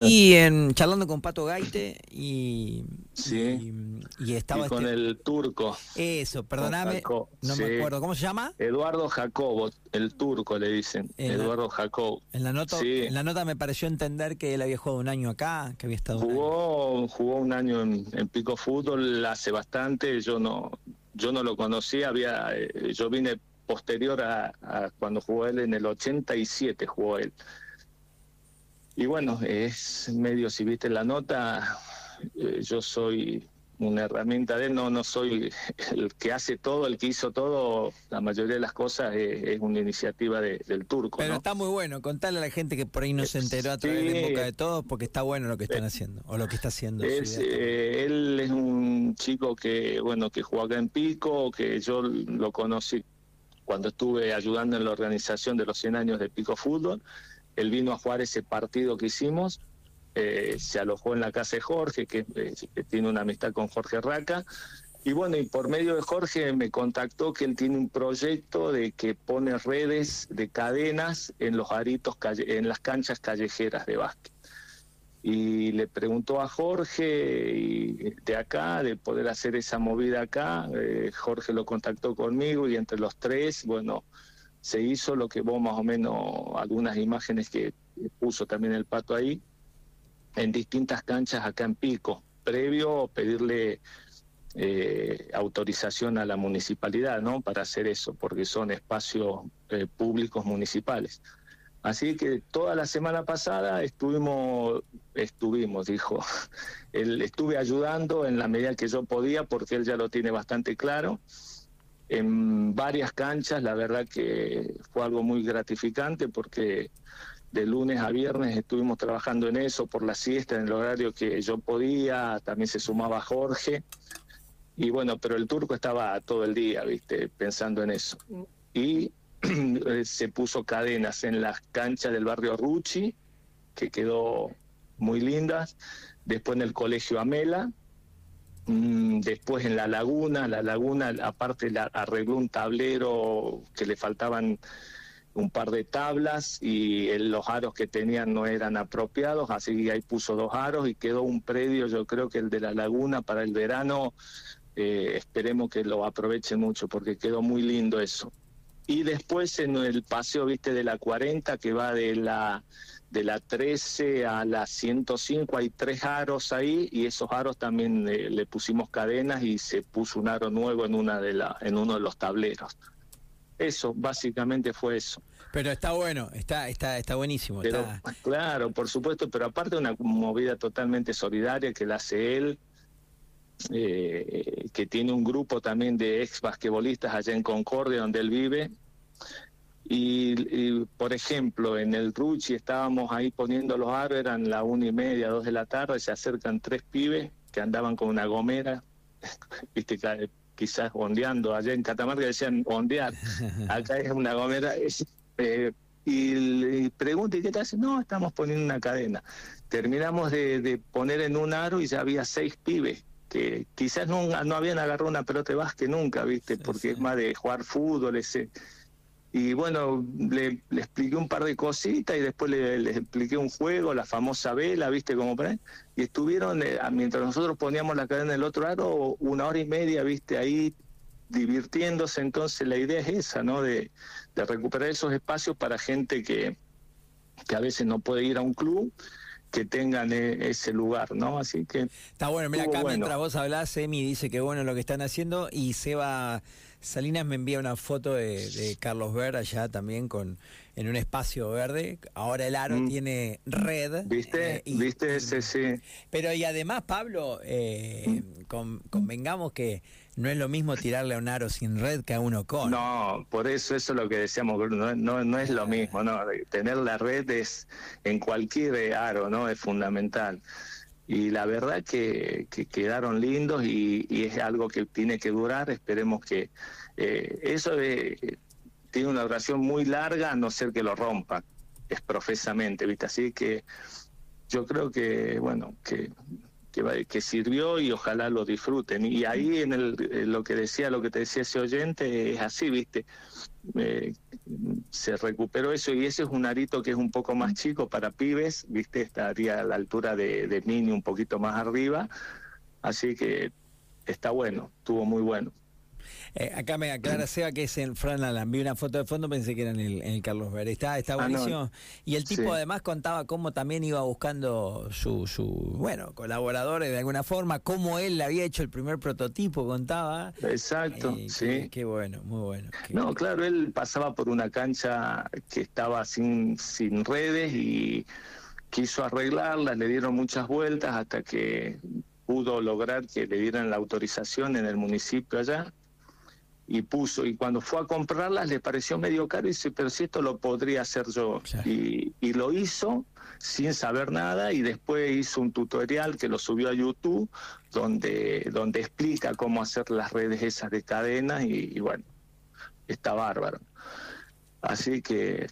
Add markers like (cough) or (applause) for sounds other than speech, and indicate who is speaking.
Speaker 1: Y en, charlando con Pato Gaite y,
Speaker 2: Sí.
Speaker 1: y, y estaba
Speaker 2: Y con
Speaker 1: este-
Speaker 2: el turco.
Speaker 1: Eso, perdóname,
Speaker 2: Jacob,
Speaker 1: no me acuerdo. ¿Cómo se llama?
Speaker 2: Eduardo Jacobo, el turco le dicen.
Speaker 1: En la-
Speaker 2: Eduardo Jacob.
Speaker 1: En la nota,
Speaker 2: Sí.
Speaker 1: en la nota me pareció entender que él había jugado un año acá, que había estado un año.
Speaker 2: Jugó, jugó un año en, en Pico Fútbol hace bastante, yo no, yo no lo conocía, había, eh, yo vine posterior a, a cuando jugó él en el 87 jugó él. Y bueno, es medio, si viste la nota, eh, yo soy una herramienta de él, no, no soy el que hace todo, el que hizo todo, la mayoría de las cosas es, es una iniciativa de- del turco.
Speaker 1: Pero
Speaker 2: ¿no?
Speaker 1: está muy bueno, contale a la gente que por ahí no se enteró a través de
Speaker 2: Sí.
Speaker 1: En boca de todos, porque está bueno lo que están
Speaker 2: Eh,
Speaker 1: haciendo, o lo que está haciendo.
Speaker 2: Es, eh, él es un chico que, bueno, que jugó acá en Pico, que yo lo conocí cuando estuve ayudando en la organización de los 100 años de Pico Fútbol. Él vino a jugar ese partido que hicimos, eh, se alojó en la casa de Jorge, que, eh, que tiene una amistad con Jorge Raca. Y bueno, y por medio de Jorge me contactó que él tiene un proyecto de que pone redes de cadenas en los aritos, calle- en las canchas callejeras de básquet y le preguntó a Jorge de acá, de poder hacer esa movida acá. eh, Jorge lo contactó conmigo y entre los tres, bueno, se hizo lo que vos más o menos, algunas imágenes que puso también el pato ahí, en distintas canchas acá en Pico, previo pedirle eh, autorización a la municipalidad, ¿no? Para hacer eso, porque son espacios eh, públicos municipales. Así que toda la semana pasada estuvimos, estuvimos, dijo, (laughs) él estuve ayudando en la medida que yo podía, porque él ya lo tiene bastante claro, en varias canchas, la verdad que fue algo muy gratificante porque de lunes a viernes estuvimos trabajando en eso por la siesta, en el horario que yo podía, también se sumaba Jorge, y bueno, pero el turco estaba todo el día, viste, pensando en eso. Y (clears throat) eh, se puso cadenas en las canchas del barrio Rucci, que quedó muy lindas, después en el colegio Amela, después en la laguna, la laguna aparte la, arregló un tablero que le faltaban un par de tablas y el- los aros que tenían no eran apropiados, así que ahí puso dos aros y quedó un predio, yo creo que el de la laguna para el verano, eh, esperemos que lo aproveche mucho porque quedó muy lindo eso. Y después en el paseo, viste, de la 40, que va de la, de la 13 a la 105, hay tres aros ahí y esos aros también eh, le pusimos cadenas y se puso un aro nuevo en, una de la, en uno de los tableros. Eso, básicamente fue eso.
Speaker 1: Pero está bueno, está, está, está buenísimo.
Speaker 2: Pero,
Speaker 1: está-
Speaker 2: claro, por supuesto, pero aparte una movida totalmente solidaria que la hace él, eh, que tiene un grupo también de ex basquetbolistas allá en Concordia, donde él vive. Y, y, por ejemplo, en el Ruchi estábamos ahí poniendo los aros, eran la una y media, dos de la tarde, se acercan tres pibes que andaban con una gomera, (laughs) viste, quizás ondeando, allá en Catamarca decían ondear, (laughs) acá es una gomera, es, (laughs) eh, y le pregunta, ¿y qué te hace? No, estamos poniendo una cadena. Terminamos de, de poner en un aro y ya había seis pibes que quizás no, no habían agarrado una pelota de básquet nunca, ¿viste?
Speaker 1: Sí,
Speaker 2: Porque
Speaker 1: sí.
Speaker 2: es más de jugar fútbol, ese. Y bueno, le, expliqué un par de cositas y después le, expliqué un juego, la famosa vela, ¿viste? Como para Y estuvieron, eh, mientras nosotros poníamos la cadena en el otro aro, una hora y media, ¿viste? Ahí divirtiéndose. Entonces la idea es esa, ¿no? De, de recuperar esos espacios para gente que, que a veces no puede ir a un club, que tengan eh, ese lugar, ¿no? Así que
Speaker 1: Está bueno, mira, acá
Speaker 2: bueno.
Speaker 1: mientras vos hablás, Emi dice que bueno lo que están haciendo y Seba Salinas me envía una foto de, de Carlos Ver allá también con en un espacio verde. Ahora el aro
Speaker 2: Mm.
Speaker 1: tiene red.
Speaker 2: ¿Viste?
Speaker 1: eh, y-
Speaker 2: ¿Viste ese? Sí.
Speaker 1: Pero y además, Pablo, eh, con- convengamos que no es lo mismo tirarle a un aro sin red que a uno con.
Speaker 2: No, por eso eso es lo que decíamos, no, no, no es lo mismo, ¿no? Tener la red es en cualquier aro, ¿no? Es fundamental. Y la verdad que, que quedaron lindos y, y es algo que tiene que durar, esperemos que eh, eso de, tiene una duración muy larga, a no ser que lo rompa, es profesamente, ¿viste? Así que yo creo que, bueno, que que, que sirvió y ojalá lo disfruten. Y ahí en el, lo que decía, lo que te decía ese oyente, es así, ¿viste? Eh, se recuperó eso y ese es un arito que es un poco más chico para pibes, ¿viste? Estaría a la altura de, de Mini, un poquito más arriba. Así que está bueno, estuvo muy bueno.
Speaker 1: Eh, acá me aclara (clears throat) Seba que es en Fran Alan. Vi una foto de fondo, pensé que era en el, Carlos Ver. Está, está ah, buenísimo. Y el tipo además contaba cómo también iba buscando su, su, bueno, colaboradores de alguna forma, cómo él había hecho el primer prototipo, contaba.
Speaker 2: Exacto, eh, sí.
Speaker 1: Qué, bueno, muy bueno.
Speaker 2: no, claro, él pasaba por una cancha que estaba sin, sin redes y quiso arreglarla, le dieron muchas vueltas hasta que pudo lograr que le dieran la autorización en el municipio allá y puso, y cuando fue a comprarlas le pareció medio caro y dice, pero si esto lo podría hacer yo. Y, y, lo hizo sin saber nada y después hizo un tutorial que lo subió a YouTube donde, donde explica cómo hacer las redes esas de cadenas y, y bueno, está bárbaro. Así que